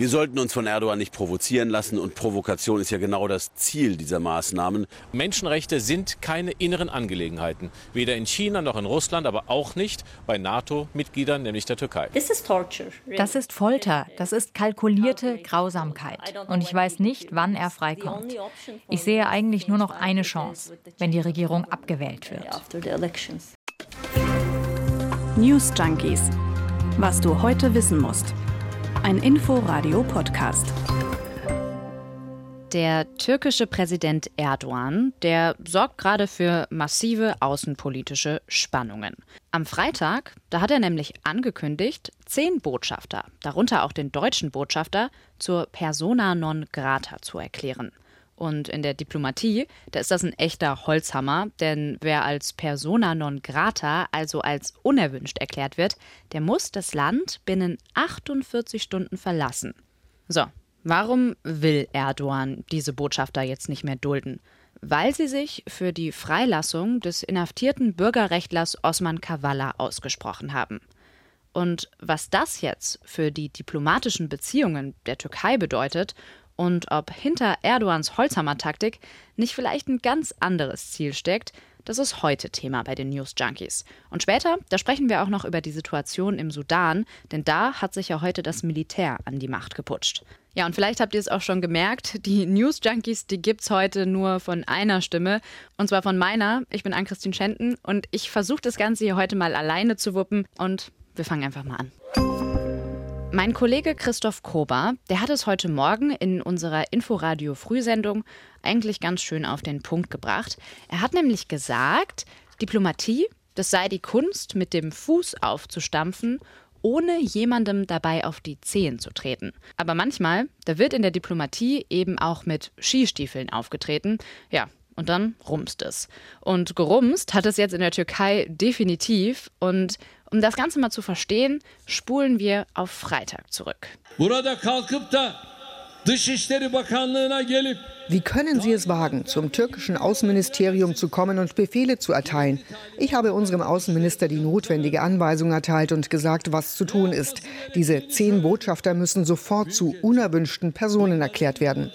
Wir sollten uns von Erdogan nicht provozieren lassen und Provokation ist ja genau das Ziel dieser Maßnahmen. Menschenrechte sind keine inneren Angelegenheiten, weder in China noch in Russland, aber auch nicht bei NATO-Mitgliedern, nämlich der Türkei. Das ist Folter, das ist kalkulierte Grausamkeit und ich weiß nicht, wann er freikommt. Ich sehe eigentlich nur noch eine Chance, wenn die Regierung abgewählt wird. News Junkies. Was du heute wissen musst. Ein Info-Radio-Podcast. Der türkische Präsident Erdogan, der sorgt gerade für massive außenpolitische Spannungen. Am Freitag, da hat er nämlich angekündigt, zehn Botschafter, darunter auch den deutschen Botschafter, zur Persona non grata zu erklären. Und in der Diplomatie, da ist das ein echter Holzhammer, denn wer als persona non grata, also als unerwünscht erklärt wird, der muss das Land binnen 48 Stunden verlassen. So, warum will Erdogan diese Botschafter jetzt nicht mehr dulden? Weil sie sich für die Freilassung des inhaftierten Bürgerrechtlers Osman Kavala ausgesprochen haben. Und was das jetzt für die diplomatischen Beziehungen der Türkei bedeutet und ob hinter Erdogans Holzhammer-Taktik nicht vielleicht ein ganz anderes Ziel steckt, das ist heute Thema bei den News Junkies. Und später, da sprechen wir auch noch über die Situation im Sudan, denn da hat sich ja heute das Militär an die Macht geputscht. Ja, und vielleicht habt ihr es auch schon gemerkt, die News Junkies, die gibt's heute nur von einer Stimme. Und zwar von meiner. Ich bin Ann-Christine Schenten und ich versuche das Ganze hier heute mal alleine zu wuppen. Und wir fangen einfach mal an. Mein Kollege Christoph Kober, der hat es heute Morgen in unserer Inforadio Frühsendung eigentlich ganz schön auf den Punkt gebracht. Er hat nämlich gesagt, Diplomatie, das sei die Kunst, mit dem Fuß aufzustampfen, ohne jemandem dabei auf die Zehen zu treten. Aber manchmal, da wird in der Diplomatie eben auch mit Skistiefeln aufgetreten. Ja, und dann rumst es. Und gerumst hat es jetzt in der Türkei definitiv. Und um das Ganze mal zu verstehen, spulen wir auf Freitag zurück. Wie können Sie es wagen, zum türkischen Außenministerium zu kommen und Befehle zu erteilen? Ich habe unserem Außenminister die notwendige Anweisung erteilt und gesagt, was zu tun ist. Diese zehn Botschafter müssen sofort zu unerwünschten Personen erklärt werden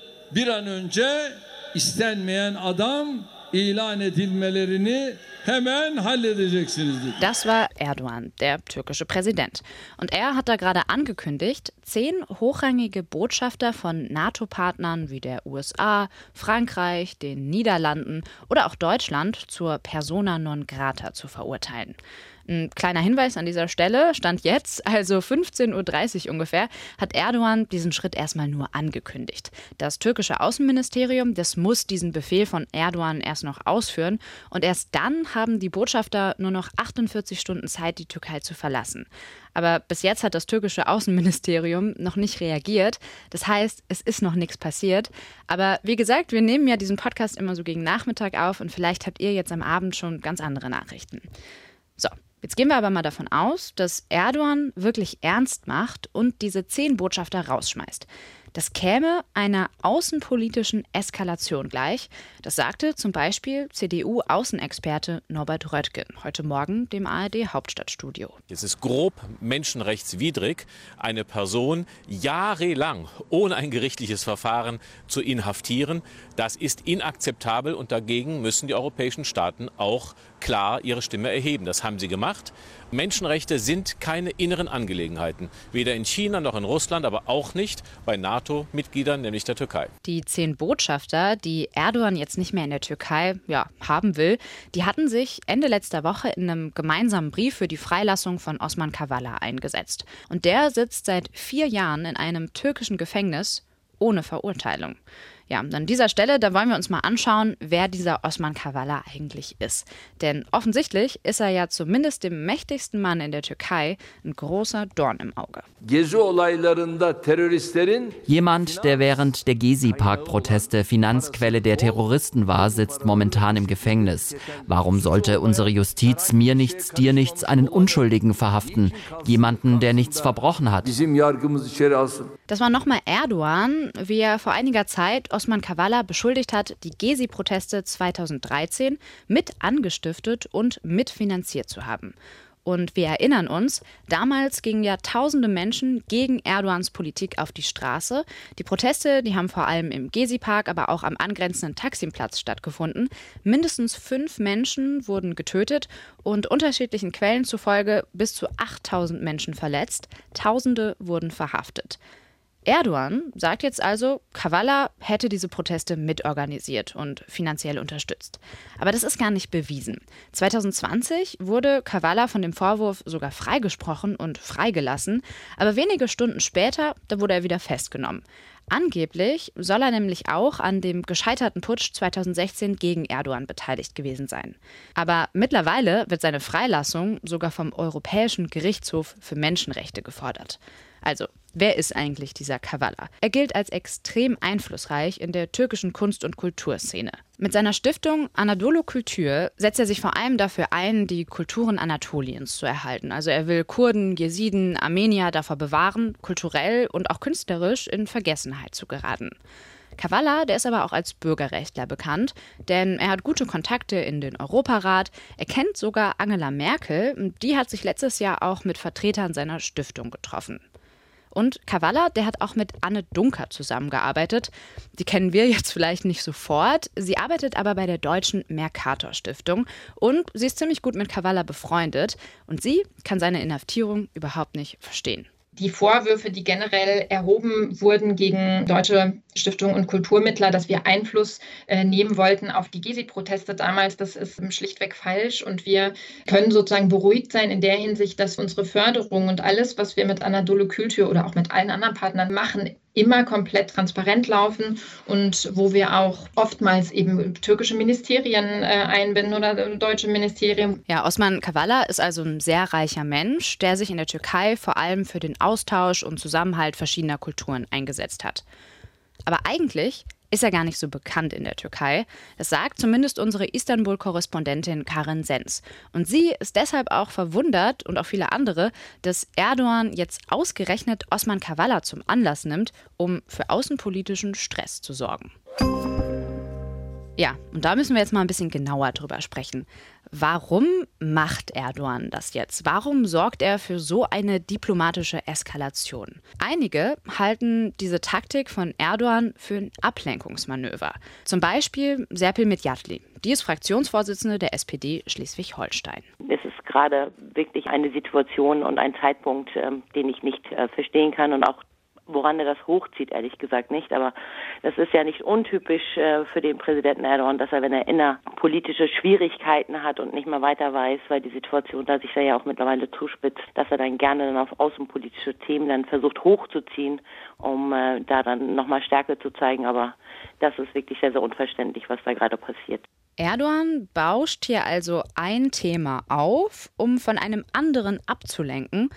istenmeyen adam ilan edilmelerini hemen halledeceksiniz dedi. Das war Erdogan, der türkische Präsident. Und er hat da gerade angekündigt, zehn hochrangige Botschafter von NATO-Partnern wie der USA, Frankreich, den Niederlanden oder auch Deutschland zur Persona non grata zu verurteilen. Ein kleiner Hinweis an dieser Stelle, stand jetzt, also 15.30 Uhr ungefähr, hat Erdogan diesen Schritt erstmal nur angekündigt. Das türkische Außenministerium, das muss diesen Befehl von Erdogan erst noch ausführen und erst dann haben die Botschafter nur noch 48 Stunden Zeit, die Türkei zu verlassen. Aber bis jetzt hat das türkische Außenministerium noch nicht reagiert. Das heißt, es ist noch nichts passiert. Aber wie gesagt, wir nehmen ja diesen Podcast immer so gegen Nachmittag auf und vielleicht habt ihr jetzt am Abend schon ganz andere Nachrichten. So, Jetzt gehen wir aber mal davon aus, dass Erdogan wirklich ernst macht und diese zehn Botschafter rausschmeißt. Das käme einer außenpolitischen Eskalation gleich. Das sagte zum Beispiel CDU-Außenexperte Norbert Röttgen heute Morgen dem ARD-Hauptstadtstudio. Es ist grob menschenrechtswidrig, eine Person jahrelang ohne ein gerichtliches Verfahren zu inhaftieren. Das ist inakzeptabel und dagegen müssen die europäischen Staaten auch klar ihre Stimme erheben. Das haben sie gemacht. Menschenrechte sind keine inneren Angelegenheiten, weder in China noch in Russland, aber auch nicht bei NATO-Mitgliedern, nämlich der Türkei. Die zehn Botschafter, die Erdogan jetzt nicht mehr in der Türkei ja, haben will, die hatten sich Ende letzter Woche in einem gemeinsamen Brief für die Freilassung von Osman Kavala eingesetzt. Und der sitzt seit vier Jahren in einem türkischen Gefängnis ohne Verurteilung. Ja, an dieser Stelle, da wollen wir uns mal anschauen, wer dieser Osman Kavala eigentlich ist. Denn offensichtlich ist er ja zumindest dem mächtigsten Mann in der Türkei ein großer Dorn im Auge. Jemand, der während der Gezi-Park-Proteste Finanzquelle der Terroristen war, sitzt momentan im Gefängnis. Warum sollte unsere Justiz mir nichts, dir nichts, einen Unschuldigen verhaften? Jemanden, der nichts verbrochen hat. Das war nochmal Erdogan, wie er vor einiger Zeit Osman Kavala beschuldigt hat, die Gezi-Proteste 2013 mit angestiftet und mitfinanziert zu haben. Und wir erinnern uns, damals gingen ja tausende Menschen gegen Erdogans Politik auf die Straße. Die Proteste, die haben vor allem im Gezi-Park, aber auch am angrenzenden Taksimplatz stattgefunden. Mindestens fünf Menschen wurden getötet und unterschiedlichen Quellen zufolge bis zu 8000 Menschen verletzt. Tausende wurden verhaftet. Erdogan sagt jetzt also, Kavala hätte diese Proteste mitorganisiert und finanziell unterstützt. Aber das ist gar nicht bewiesen. 2020 wurde Kavala von dem Vorwurf sogar freigesprochen und freigelassen, aber wenige Stunden später, da wurde er wieder festgenommen. Angeblich soll er nämlich auch an dem gescheiterten Putsch 2016 gegen Erdogan beteiligt gewesen sein. Aber mittlerweile wird seine Freilassung sogar vom Europäischen Gerichtshof für Menschenrechte gefordert. Also, wer ist eigentlich dieser Kavala? Er gilt als extrem einflussreich in der türkischen Kunst- und Kulturszene. Mit seiner Stiftung Anadolu Kultur setzt er sich vor allem dafür ein, die Kulturen Anatoliens zu erhalten. Also er will Kurden, Jesiden, Armenier davor bewahren, kulturell und auch künstlerisch in Vergessenheit zu geraten. Kavala, der ist aber auch als Bürgerrechtler bekannt, denn er hat gute Kontakte in den Europarat. Er kennt sogar Angela Merkel, die hat sich letztes Jahr auch mit Vertretern seiner Stiftung getroffen. Und Kavala, der hat auch mit Anne Dunker zusammengearbeitet. Die kennen wir jetzt vielleicht nicht sofort. Sie arbeitet aber bei der Deutschen Mercator Stiftung und sie ist ziemlich gut mit Kavala befreundet. Und sie kann seine Inhaftierung überhaupt nicht verstehen die Vorwürfe, die generell erhoben wurden gegen deutsche Stiftung und Kulturmittler, dass wir Einfluss äh, nehmen wollten auf die Gezi-Proteste damals, das ist schlichtweg falsch. Und wir können sozusagen beruhigt sein in der Hinsicht, dass unsere Förderung und alles, was wir mit Anadolu Kultur oder auch mit allen anderen Partnern machen, immer komplett transparent laufen und wo wir auch oftmals eben türkische Ministerien äh, einbinden oder deutsche Ministerien. Ja, Osman Kavala ist also ein sehr reicher Mensch, der sich in der Türkei vor allem für den Austausch und Zusammenhalt verschiedener Kulturen eingesetzt hat. Aber eigentlich ist er gar nicht so bekannt in der Türkei. Das sagt zumindest unsere Istanbul-Korrespondentin Karin Sens. Und sie ist deshalb auch verwundert und auch viele andere, dass Erdogan jetzt ausgerechnet Osman Kavala zum Anlass nimmt, um für außenpolitischen Stress zu sorgen. Ja, und da müssen wir jetzt mal ein bisschen genauer drüber sprechen. Warum macht Erdogan das jetzt? Warum sorgt er für so eine diplomatische Eskalation? Einige halten diese Taktik von Erdogan für ein Ablenkungsmanöver. Zum Beispiel Serpil Medjatli. Die ist Fraktionsvorsitzende der SPD Schleswig-Holstein. Es ist gerade wirklich eine Situation und ein Zeitpunkt, ähm, den ich nicht äh, verstehen kann und auch woran er das hochzieht, ehrlich gesagt nicht. Aber das ist ja nicht untypisch äh, für den Präsidenten Erdogan, dass er, wenn er innerpolitische Schwierigkeiten hat und nicht mehr weiter weiß, weil die Situation da sich ja auch mittlerweile zuspitzt, dass er dann gerne dann auf außenpolitische Themen dann versucht hochzuziehen, um äh, da dann nochmal Stärke zu zeigen. Aber das ist wirklich sehr, sehr unverständlich, was da gerade passiert. Erdogan bauscht hier also ein Thema auf, um von einem anderen abzulenken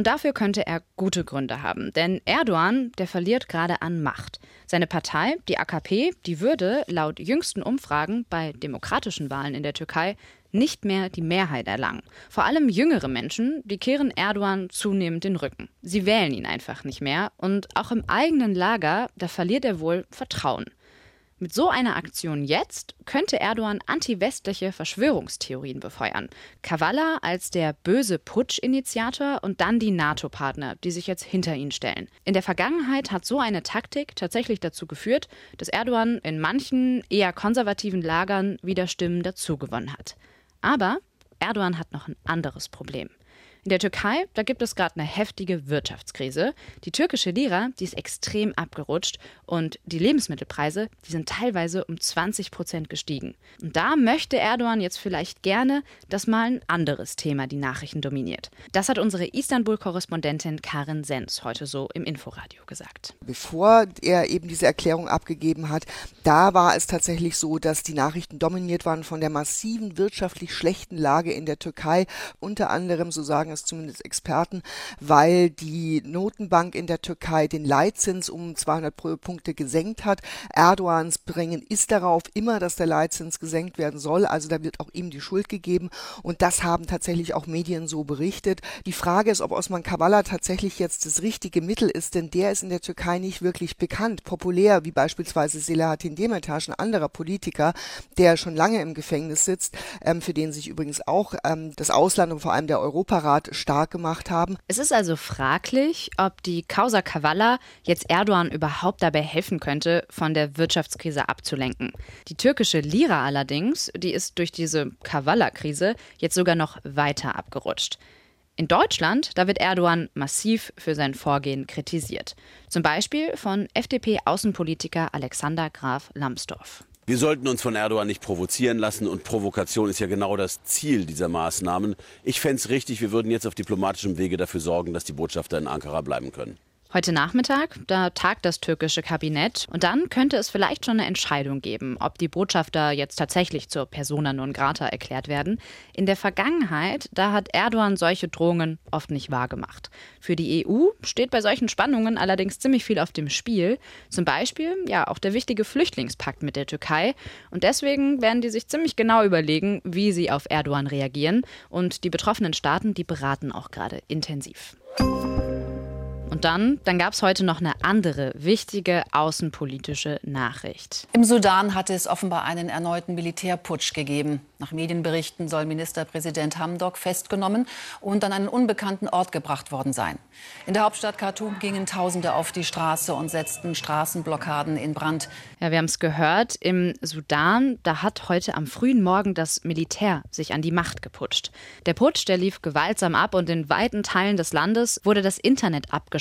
und dafür könnte er gute Gründe haben. Denn Erdogan, der verliert gerade an Macht. Seine Partei, die AKP, die würde laut jüngsten Umfragen bei demokratischen Wahlen in der Türkei nicht mehr die Mehrheit erlangen. Vor allem jüngere Menschen, die kehren Erdogan zunehmend den Rücken. Sie wählen ihn einfach nicht mehr und auch im eigenen Lager, da verliert er wohl Vertrauen. Mit so einer Aktion jetzt könnte Erdogan anti-westliche Verschwörungstheorien befeuern. Kavala als der böse Putsch-Initiator und dann die NATO-Partner, die sich jetzt hinter ihn stellen. In der Vergangenheit hat so eine Taktik tatsächlich dazu geführt, dass Erdogan in manchen eher konservativen Lagern wieder Stimmen dazugewonnen hat. Aber Erdogan hat noch ein anderes Problem. In der Türkei, da gibt es gerade eine heftige Wirtschaftskrise. Die türkische Lira, die ist extrem abgerutscht und die Lebensmittelpreise, die sind teilweise um 20 Prozent gestiegen. Und da möchte Erdogan jetzt vielleicht gerne, dass mal ein anderes Thema die Nachrichten dominiert. Das hat unsere Istanbul-Korrespondentin Karin Sens heute so im Inforadio gesagt. Bevor er eben diese Erklärung abgegeben hat, da war es tatsächlich so, dass die Nachrichten dominiert waren von der massiven wirtschaftlich schlechten Lage in der Türkei, unter anderem so sagen sagen es zumindest Experten, weil die Notenbank in der Türkei den Leitzins um 200 Punkte gesenkt hat. Erdogans Bringen ist darauf immer, dass der Leitzins gesenkt werden soll. Also da wird auch ihm die Schuld gegeben. Und das haben tatsächlich auch Medien so berichtet. Die Frage ist, ob Osman Kavala tatsächlich jetzt das richtige Mittel ist, denn der ist in der Türkei nicht wirklich bekannt, populär, wie beispielsweise Selahattin Demirtas, ein anderer Politiker, der schon lange im Gefängnis sitzt, ähm, für den sich übrigens auch ähm, das Ausland und vor allem der Europarat stark gemacht haben. Es ist also fraglich, ob die Causa Kavala jetzt Erdogan überhaupt dabei helfen könnte, von der Wirtschaftskrise abzulenken. Die türkische Lira allerdings, die ist durch diese Kavala-Krise jetzt sogar noch weiter abgerutscht. In Deutschland, da wird Erdogan massiv für sein Vorgehen kritisiert. Zum Beispiel von FDP-Außenpolitiker Alexander Graf Lambsdorff. Wir sollten uns von Erdogan nicht provozieren lassen und Provokation ist ja genau das Ziel dieser Maßnahmen. Ich fände es richtig, wir würden jetzt auf diplomatischem Wege dafür sorgen, dass die Botschafter in Ankara bleiben können. Heute Nachmittag, da tagt das türkische Kabinett und dann könnte es vielleicht schon eine Entscheidung geben, ob die Botschafter jetzt tatsächlich zur Persona non grata erklärt werden. In der Vergangenheit, da hat Erdogan solche Drohungen oft nicht wahrgemacht. Für die EU steht bei solchen Spannungen allerdings ziemlich viel auf dem Spiel. Zum Beispiel ja auch der wichtige Flüchtlingspakt mit der Türkei. Und deswegen werden die sich ziemlich genau überlegen, wie sie auf Erdogan reagieren. Und die betroffenen Staaten, die beraten auch gerade intensiv. Und dann, dann gab es heute noch eine andere wichtige außenpolitische Nachricht. Im Sudan hatte es offenbar einen erneuten Militärputsch gegeben. Nach Medienberichten soll Ministerpräsident Hamdok festgenommen und an einen unbekannten Ort gebracht worden sein. In der Hauptstadt Khartoum gingen Tausende auf die Straße und setzten Straßenblockaden in Brand. Ja, wir haben es gehört. Im Sudan, da hat heute am frühen Morgen das Militär sich an die Macht geputscht. Der Putsch, der lief gewaltsam ab und in weiten Teilen des Landes wurde das Internet abgeschaltet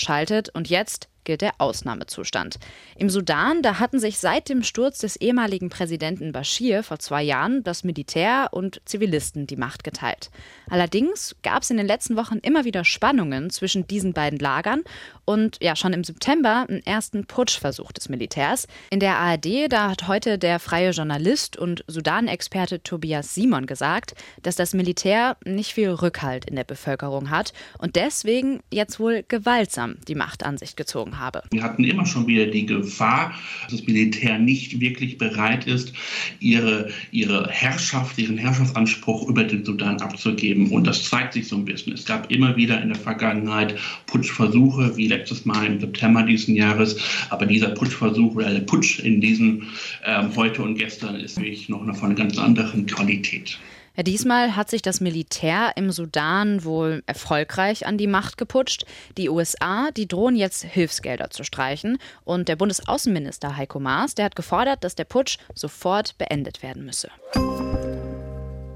und jetzt gilt der Ausnahmezustand. Im Sudan, da hatten sich seit dem Sturz des ehemaligen Präsidenten Bashir vor zwei Jahren das Militär und Zivilisten die Macht geteilt. Allerdings gab es in den letzten Wochen immer wieder Spannungen zwischen diesen beiden Lagern und ja schon im September einen ersten Putschversuch des Militärs. In der ARD, da hat heute der freie Journalist und Sudan-Experte Tobias Simon gesagt, dass das Militär nicht viel Rückhalt in der Bevölkerung hat und deswegen jetzt wohl gewaltsam die Macht an sich gezogen habe. Wir hatten immer schon wieder die Gefahr, dass das Militär nicht wirklich bereit ist, ihre, ihre Herrschaft, ihren Herrschaftsanspruch über den Sudan abzugeben. Und das zeigt sich so ein bisschen. Es gab immer wieder in der Vergangenheit Putschversuche, wie letztes Mal im September diesen Jahres. Aber dieser Putschversuch oder der Putsch in diesem ähm, heute und gestern ist wirklich noch von einer ganz anderen Qualität. Diesmal hat sich das Militär im Sudan wohl erfolgreich an die Macht geputscht. Die USA, die drohen jetzt Hilfsgelder zu streichen. Und der Bundesaußenminister Heiko Maas, der hat gefordert, dass der Putsch sofort beendet werden müsse.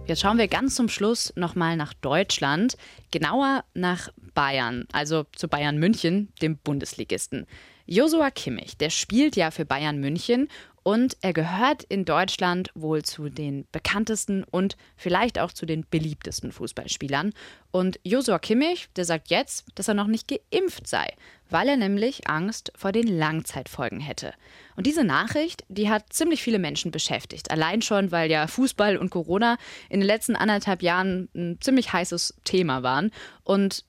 Jetzt schauen wir ganz zum Schluss nochmal nach Deutschland, genauer nach Bayern, also zu Bayern München, dem Bundesligisten. Josua Kimmich, der spielt ja für Bayern München und er gehört in Deutschland wohl zu den bekanntesten und vielleicht auch zu den beliebtesten Fußballspielern. Und Josua Kimmich, der sagt jetzt, dass er noch nicht geimpft sei, weil er nämlich Angst vor den Langzeitfolgen hätte. Und diese Nachricht, die hat ziemlich viele Menschen beschäftigt. Allein schon, weil ja Fußball und Corona in den letzten anderthalb Jahren ein ziemlich heißes Thema waren. Und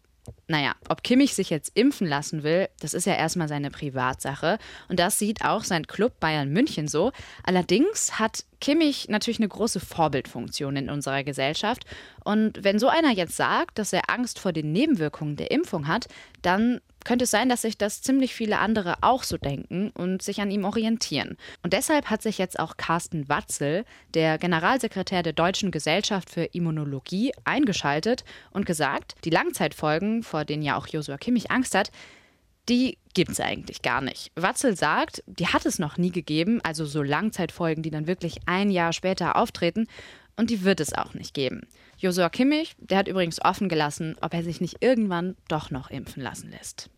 naja, ob Kimmich sich jetzt impfen lassen will, das ist ja erstmal seine Privatsache. Und das sieht auch sein Club Bayern München so. Allerdings hat Kimmich natürlich eine große Vorbildfunktion in unserer Gesellschaft. Und wenn so einer jetzt sagt, dass er Angst vor den Nebenwirkungen der Impfung hat, dann könnte es sein, dass sich das ziemlich viele andere auch so denken und sich an ihm orientieren. Und deshalb hat sich jetzt auch Carsten Watzel, der Generalsekretär der Deutschen Gesellschaft für Immunologie, eingeschaltet und gesagt, die Langzeitfolgen, vor denen ja auch Josua Kimmich Angst hat, die gibt es eigentlich gar nicht. Watzel sagt, die hat es noch nie gegeben, also so Langzeitfolgen, die dann wirklich ein Jahr später auftreten, und die wird es auch nicht geben. Josua Kimmich, der hat übrigens offen gelassen, ob er sich nicht irgendwann doch noch impfen lassen lässt.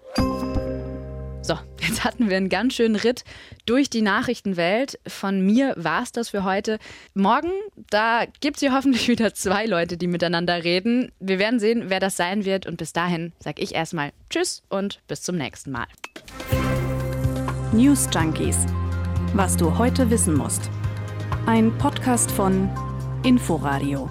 So, jetzt hatten wir einen ganz schönen Ritt durch die Nachrichtenwelt. Von mir war es das für heute. Morgen, da gibt es hier hoffentlich wieder zwei Leute, die miteinander reden. Wir werden sehen, wer das sein wird. Und bis dahin sage ich erstmal Tschüss und bis zum nächsten Mal. News Junkies. Was du heute wissen musst. Ein Podcast von Inforadio.